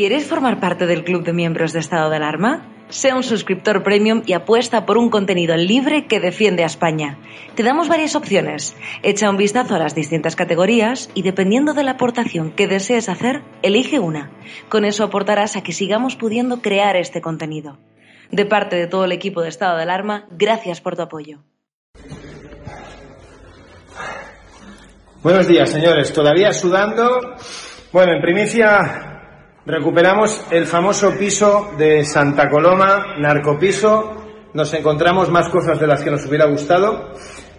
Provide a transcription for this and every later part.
¿Quieres formar parte del club de miembros de estado de alarma? Sea un suscriptor premium y apuesta por un contenido libre que defiende a España. Te damos varias opciones. Echa un vistazo a las distintas categorías y dependiendo de la aportación que desees hacer, elige una. Con eso aportarás a que sigamos pudiendo crear este contenido. De parte de todo el equipo de estado de alarma, gracias por tu apoyo. Buenos días, señores. ¿Todavía sudando? Bueno, en primicia Recuperamos el famoso piso de Santa Coloma, narcopiso. Nos encontramos más cosas de las que nos hubiera gustado.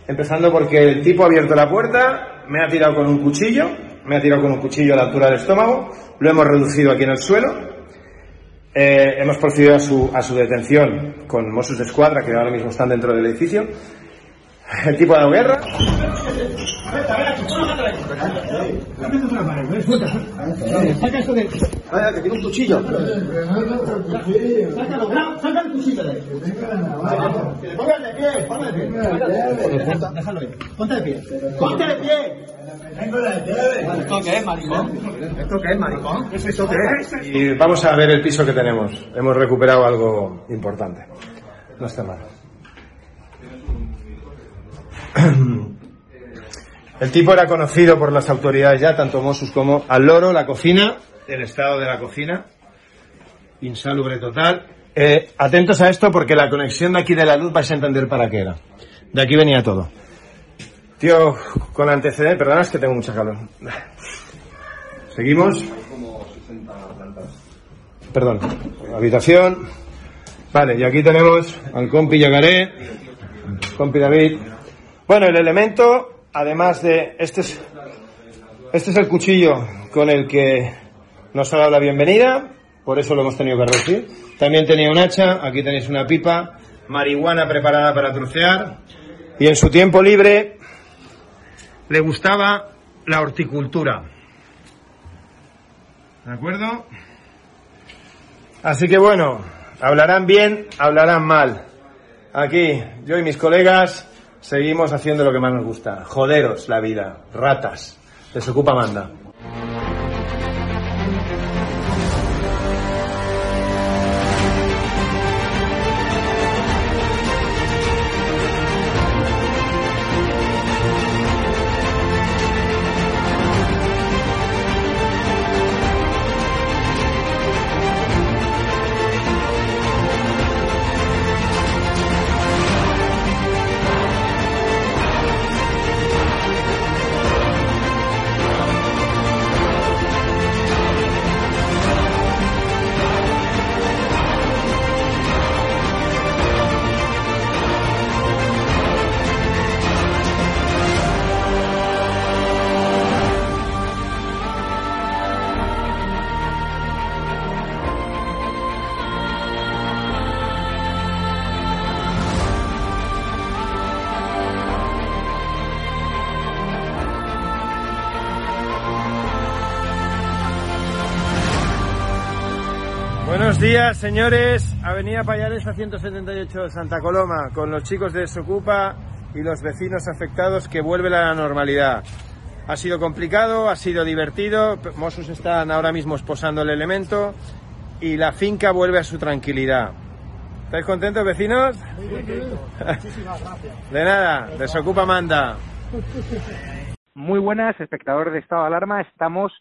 Empezando porque el tipo ha abierto la puerta, me ha tirado con un cuchillo, me ha tirado con un cuchillo a la altura del estómago, lo hemos reducido aquí en el suelo. Eh, hemos procedido a su, a su detención con Mossos de Escuadra, que ahora mismo están dentro del edificio. El tipo ha dado guerra. Saca esto de. Que tiene un cuchillo. Sácalo, saca el cuchillo de ahí. Póngate de pie, póngate de pie. Déjalo. Ponte de pie. Ponte de pie. ¿Esto qué es, maricón? ¿Esto qué es, maricón? ¿Qué es eso qué es? Y vamos a ver el piso que tenemos. Hemos recuperado algo importante. No está mal. El tipo era conocido por las autoridades ya, tanto Mossos como al loro, la cocina, el estado de la cocina, insalubre total. Eh, atentos a esto porque la conexión de aquí de la luz vais a entender para qué era. De aquí venía todo. Tío, con antecedentes, perdona, es que tengo mucha calor. Seguimos. Perdón, habitación. Vale, y aquí tenemos al compi Yagaré, compi David. Bueno, el elemento, además de, este es, este es el cuchillo con el que nos ha dado la bienvenida, por eso lo hemos tenido que reducir. También tenía un hacha, aquí tenéis una pipa, marihuana preparada para trocear, y en su tiempo libre le gustaba la horticultura. ¿De acuerdo? Así que bueno, hablarán bien, hablarán mal. Aquí, yo y mis colegas seguimos haciendo lo que más nos gusta. Joderos la vida, ratas. Desocupa manda. Días, señores. Avenida Payares a 178 Santa Coloma, con los chicos de Desocupa y los vecinos afectados que vuelven a la normalidad. Ha sido complicado, ha sido divertido. Mossos están ahora mismo esposando el elemento y la finca vuelve a su tranquilidad. ¿Estáis contentos, vecinos? Muchísimas gracias. De nada, Desocupa manda. Muy buenas, espectadores de Estado de Alarma. Estamos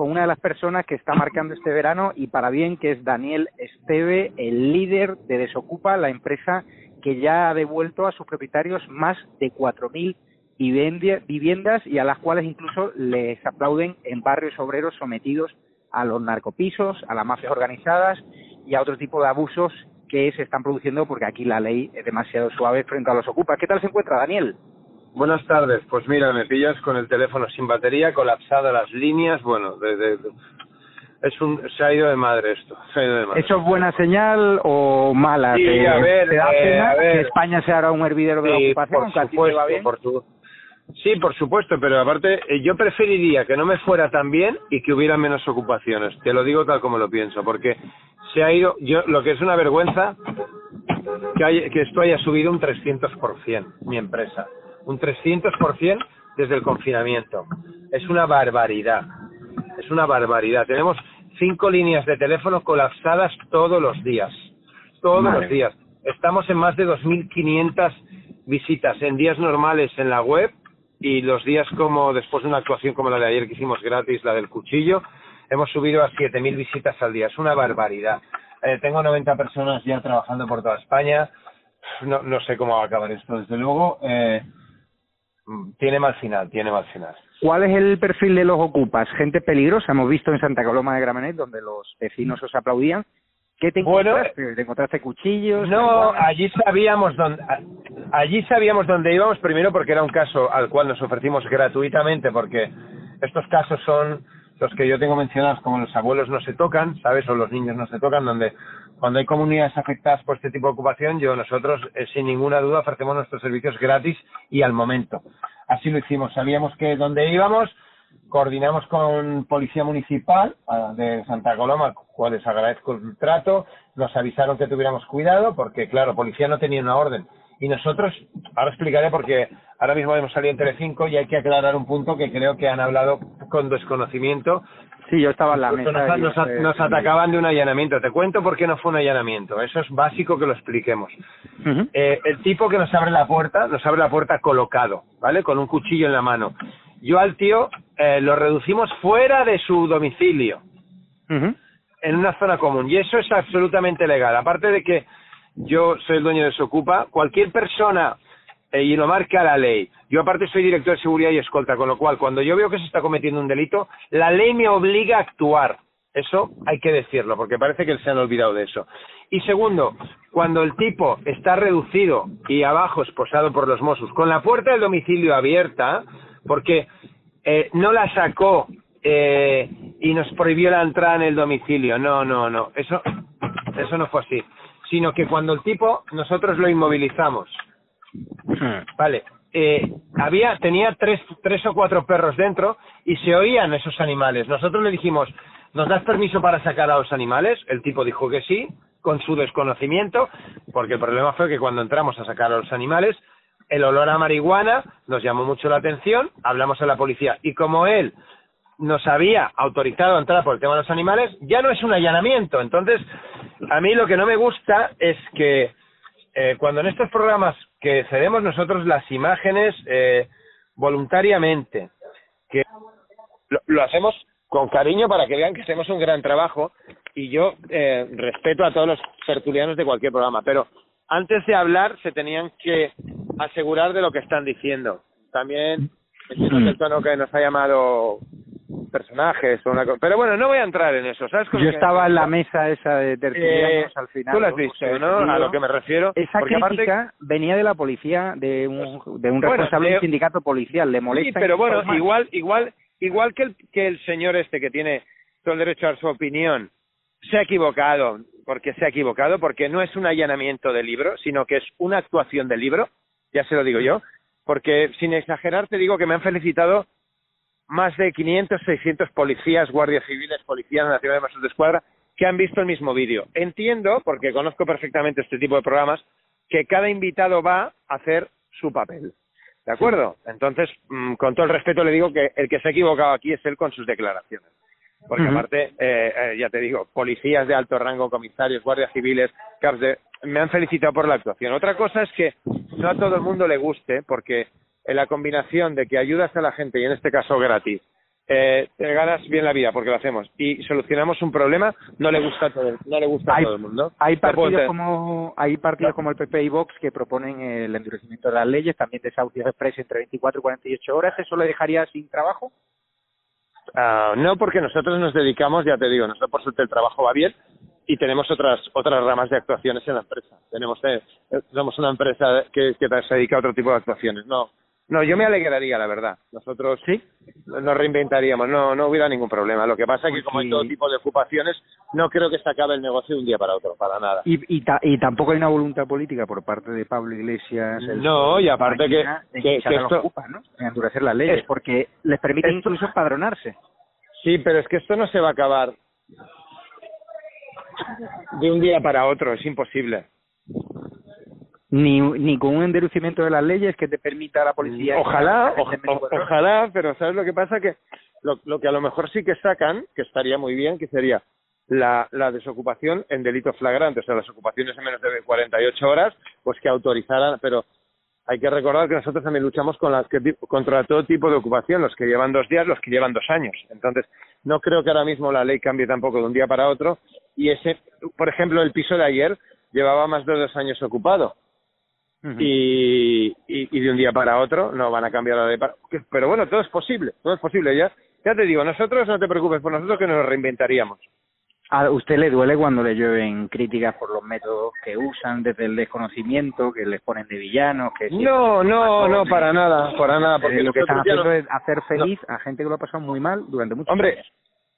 con una de las personas que está marcando este verano y para bien, que es Daniel Esteve, el líder de Desocupa, la empresa que ya ha devuelto a sus propietarios más de 4.000 vivendi- viviendas y a las cuales incluso les aplauden en barrios obreros sometidos a los narcopisos, a las mafias organizadas y a otro tipo de abusos que se están produciendo porque aquí la ley es demasiado suave frente a los ocupas. ¿Qué tal se encuentra, Daniel? Buenas tardes. Pues mira, me pillas con el teléfono sin batería, colapsada las líneas. Bueno, de, es un, se ha ido de madre esto. Se ha ido de madre. ¿Eso es buena señal o mala? Sí, a ver, da eh, pena a ver. que España sea ahora un hervidero de la Sí, ocupación? por supuesto, va bien? por tu- Sí, por supuesto, pero aparte eh, yo preferiría que no me fuera tan bien y que hubiera menos ocupaciones. Te lo digo tal como lo pienso, porque se ha ido, yo lo que es una vergüenza que, hay- que esto haya subido un 300% mi empresa, un 300% desde el confinamiento. Es una barbaridad, es una barbaridad. Tenemos cinco líneas de teléfono colapsadas todos los días, todos Madre los días. Estamos en más de 2.500 visitas en días normales en la web y los días como después de una actuación como la de ayer que hicimos gratis, la del cuchillo, hemos subido a 7.000 visitas al día. Es una barbaridad. Eh, tengo 90 personas ya trabajando por toda España. No, no sé cómo va a acabar esto, desde luego. Eh, tiene mal final, tiene mal final. ¿Cuál es el perfil de los ocupas? Gente peligrosa. Hemos visto en Santa Coloma de Gramenet, donde los vecinos os aplaudían. ¿Qué te Bueno, encontraste? ¿Te encontraste cuchillos? No, allí sabíamos dónde, allí sabíamos dónde íbamos, primero porque era un caso al cual nos ofrecimos gratuitamente, porque estos casos son los que yo tengo mencionados como los abuelos no se tocan, ¿sabes? O los niños no se tocan, donde cuando hay comunidades afectadas por este tipo de ocupación, yo nosotros, eh, sin ninguna duda, ofrecemos nuestros servicios gratis y al momento. Así lo hicimos. Sabíamos que dónde íbamos, coordinamos con Policía Municipal de Santa Coloma, cuales agradezco el trato, nos avisaron que tuviéramos cuidado, porque claro, Policía no tenía una orden. Y nosotros, ahora explicaré porque ahora mismo hemos salido en Telecinco y hay que aclarar un punto que creo que han hablado con desconocimiento. Sí, yo estaba en la mesa. nos, nos- atacaban de un allanamiento. Te cuento por qué no fue un allanamiento. Eso es básico que lo expliquemos. Eh, el tipo que nos abre la puerta, nos abre la puerta colocado, ¿vale? Con un cuchillo en la mano. Yo al tío eh, lo reducimos fuera de su domicilio, en una zona común. Y eso es absolutamente legal. Aparte de que yo soy el dueño de Socupa, cualquier persona, eh, y lo marca la ley. Yo aparte soy director de seguridad y escolta, con lo cual cuando yo veo que se está cometiendo un delito, la ley me obliga a actuar. Eso hay que decirlo, porque parece que se han olvidado de eso. Y segundo, cuando el tipo está reducido y abajo esposado por los Mossos, con la puerta del domicilio abierta, porque eh, no la sacó eh, y nos prohibió la entrada en el domicilio. No, no, no. Eso, eso no fue así. Sino que cuando el tipo, nosotros lo inmovilizamos. Vale. Eh, había, tenía tres, tres o cuatro perros dentro y se oían esos animales. Nosotros le dijimos, ¿nos das permiso para sacar a los animales? El tipo dijo que sí, con su desconocimiento, porque el problema fue que cuando entramos a sacar a los animales, el olor a marihuana nos llamó mucho la atención, hablamos a la policía y como él nos había autorizado a entrar por el tema de los animales, ya no es un allanamiento. Entonces, a mí lo que no me gusta es que eh, cuando en estos programas que cedemos nosotros las imágenes eh, voluntariamente, que lo, hacemos con cariño para que vean que hacemos un gran trabajo y yo eh, respeto a todos los tertulianos de cualquier programa, pero antes de hablar se tenían que asegurar de lo que están diciendo. También entiendo que el tono que nos ha llamado personajes o una cosa, pero bueno, no voy a entrar en eso, ¿sabes? Yo estaba en la mesa esa de tertulianos Eh, al final. Tú lo has visto, ¿no? A lo que me refiero. Esa Porque aparte- crítica venía de la policía, de un, de un Bueno, responsable de de- un sindicato policial. Le Sí, molesta. pero bueno, igual, igual, igual que el, que el señor este que tiene todo el derecho a dar su opinión, se ha equivocado, porque se ha equivocado, porque no es un allanamiento de libro, sino que es una actuación del libro, ya se lo digo yo, porque sin exagerar te digo que me han felicitado más de 500, 600 policías, guardias civiles, policías nacionales, Mossos de Escuadra, que han visto el mismo vídeo. Entiendo, porque conozco perfectamente este tipo de programas, que cada invitado va a hacer su papel. ¿De acuerdo? Entonces, mm, con todo el respeto le digo que el que se ha equivocado aquí es él con sus declaraciones. Porque aparte, eh, eh, ya te digo, policías de alto rango, comisarios, guardias civiles, caps de- me han felicitado por la actuación. Otra cosa es que no a todo el mundo le guste, porque en la combinación de que ayudas a la gente, y en este caso gratis, eh, te ganas bien la vida porque lo hacemos y solucionamos un problema, no le gusta a todo, no le gusta hay, a todo el mundo. hay partidos como hay partidos como el PP y Vox que proponen el endurecimiento de las leyes, también desahucios express entre 24 y 48 horas. ¿Eso le dejaría sin trabajo? Ah, no, porque nosotros nos dedicamos, ya te digo, nosotros por suerte el trabajo va bien y tenemos otras otras ramas de actuaciones en la empresa. Tenemos eh, somos una empresa que, que se dedica a otro tipo de actuaciones. No, no, yo me alegraría, la verdad. Nosotros ¿Sí? nos reinventaríamos, no no hubiera ningún problema. Lo que pasa es que como en todo tipo de ocupaciones, no creo que se acabe el negocio de un día para otro, para nada. Y, y, ta- y tampoco hay una voluntad política por parte de Pablo Iglesias. el- No, y aparte que- que- se que esto- ocupas, ¿no? En endurecer las leyes, Es- porque les permite esto- incluso empadronarse. Sí, pero es que esto no se va a acabar de un día para otro, es imposible. Ni, ni con un endurecimiento de las leyes que te permita a la policía. Ojalá, que- o- o- ojalá, pero ¿sabes lo que pasa? Que lo, lo que a lo mejor sí que sacan, que estaría muy bien, que sería la, la desocupación en delito flagrante, o sea, las ocupaciones en menos de 48 horas, pues que autorizaran, pero hay que recordar que nosotros también luchamos con las que, contra todo tipo de ocupación, los que llevan dos días, los que llevan dos años. Entonces, no creo que ahora mismo la ley cambie tampoco de un día para otro. Y ese, por ejemplo, el piso de ayer llevaba más de dos años ocupado Y, y, y de un día para otro no van a cambiar la que- Pero bueno, todo es posible, todo es posible. Ya, ya te digo, nosotros no te preocupes por nosotros que nos reinventaríamos. ¿A usted le duele cuando le llueven críticas por los métodos que usan desde el desconocimiento, que les ponen de villanos, que No, no, no, para nada, para nada, porque lo que están haciendo no- es hacer feliz a gente que lo ha pasado muy mal durante muchos Hombre, años.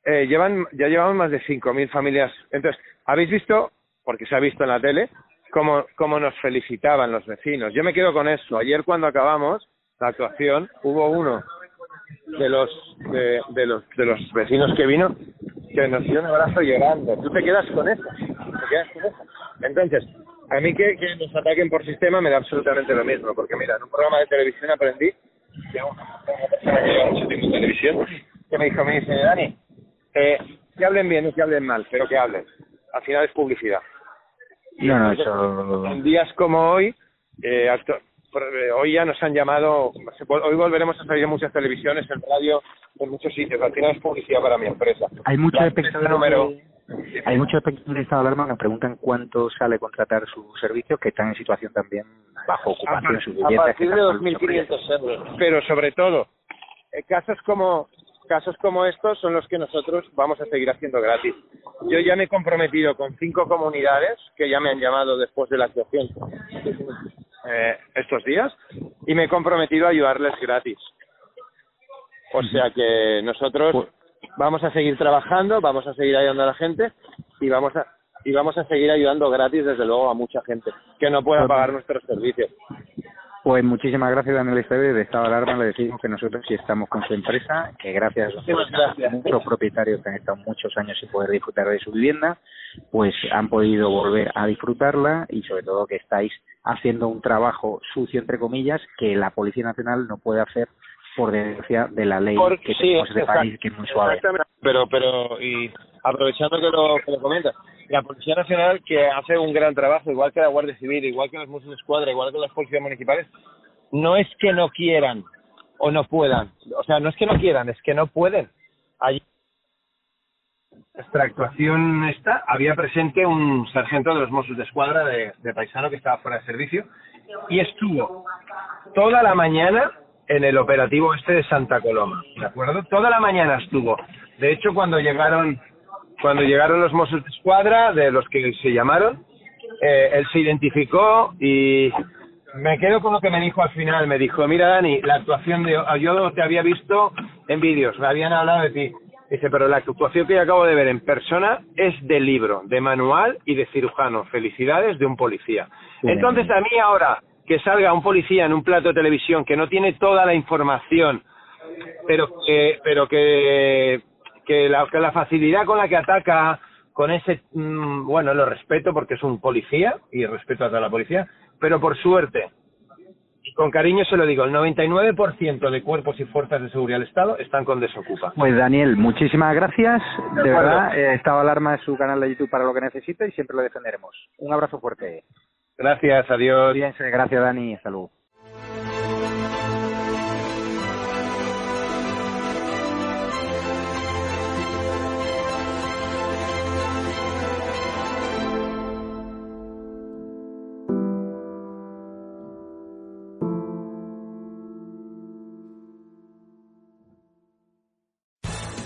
eh, llevan, ya llevamos más de 5.000 familias. Entonces, ¿habéis visto, porque se ha visto en la tele, cómo, cómo nos felicitaban los vecinos? Yo me quedo con eso. Ayer cuando acabamos la actuación, hubo uno de los, de, los, de los vecinos que vino que nos dio un abrazo llorando. Tú te quedas con eso. Te quedas con eso. Entonces, a mí que, que nos ataquen por sistema me da absolutamente lo mismo, porque mira, en un programa de televisión aprendí una persona que mucho tiempo en televisión que me dijo, me dice, Dani, eh, que hablen bien y que hablen mal, pero que hablen. Al final es publicidad. No, no, Entonces, eso... En días como hoy, eh, acto- eh, hoy ya nos han llamado, hoy volveremos a salir en muchas televisiones, en radio, en muchos sitios. Al final es publicidad para mi empresa. Hay muchos espectadores este número- de- hay muchos espectadores de estado de alarma que me preguntan cuánto sale contratar sus servicios que están en situación también bajo ocupación, sus a partir de están con 2.500 euros. Pero sobre todo, eh, casos como casos como estos son los que nosotros vamos a seguir haciendo gratis. Yo ya me he comprometido con cinco comunidades que ya me han llamado después de la actuación eh, estos días y me he comprometido a ayudarles gratis. O sea que nosotros vamos a seguir trabajando, vamos a seguir ayudando a la gente y vamos a y vamos a seguir ayudando gratis desde luego a mucha gente que no pueda pagar nuestros servicios. Pues muchísimas gracias, Daniel Esteve. De Estado de Alarma le decimos que nosotros sí estamos con su empresa, que gracias a muchos propietarios que han estado muchos años sin poder disfrutar de su vivienda, pues han podido volver a disfrutarla y sobre todo que estáis haciendo un trabajo sucio, entre comillas, que la Policía Nacional no puede hacer por desgracia de la ley Por- que sí, tenemos en este exact- país, que es muy suave. Pero, pero, y aprovechando que lo, que lo comentas, la Policía Nacional que hace un gran trabajo, igual que la Guardia Civil, igual que los Mossos de Escuadra, igual que las policías municipales, no es que no quieran o no puedan. O sea, no es que no quieran, es que no pueden. Allí nuestra actuación esta había presente un sargento de los Mossos de Escuadra de, de paisano que estaba fuera de servicio y estuvo toda la mañana en el operativo este de Santa Coloma, ¿de acuerdo? Toda la mañana estuvo. De hecho, cuando llegaron cuando llegaron los Mossos de Escuadra, de los que se llamaron, eh, él se identificó y me quedo con lo que me dijo al final. Me dijo, mira Dani, la actuación de... Yo te había visto en vídeos, me habían hablado de ti. Dice, pero la actuación que yo acabo de ver en persona es de libro, de manual y de cirujano. Felicidades de un policía. Entonces a mí ahora que salga un policía en un plato de televisión que no tiene toda la información, pero que, pero que, que, la, que la facilidad con la que ataca, con ese, mm, bueno, lo respeto porque es un policía y respeto a toda la policía, pero por suerte, y con cariño se lo digo, el 99% de cuerpos y fuerzas de seguridad del Estado están con desocupa. Pues Daniel, muchísimas gracias. De, verdad, eh, Estado Alarma es su canal de YouTube para lo que necesite y siempre lo defenderemos. Un abrazo fuerte. Gracias, adiós. Gracias Dani, hasta luego.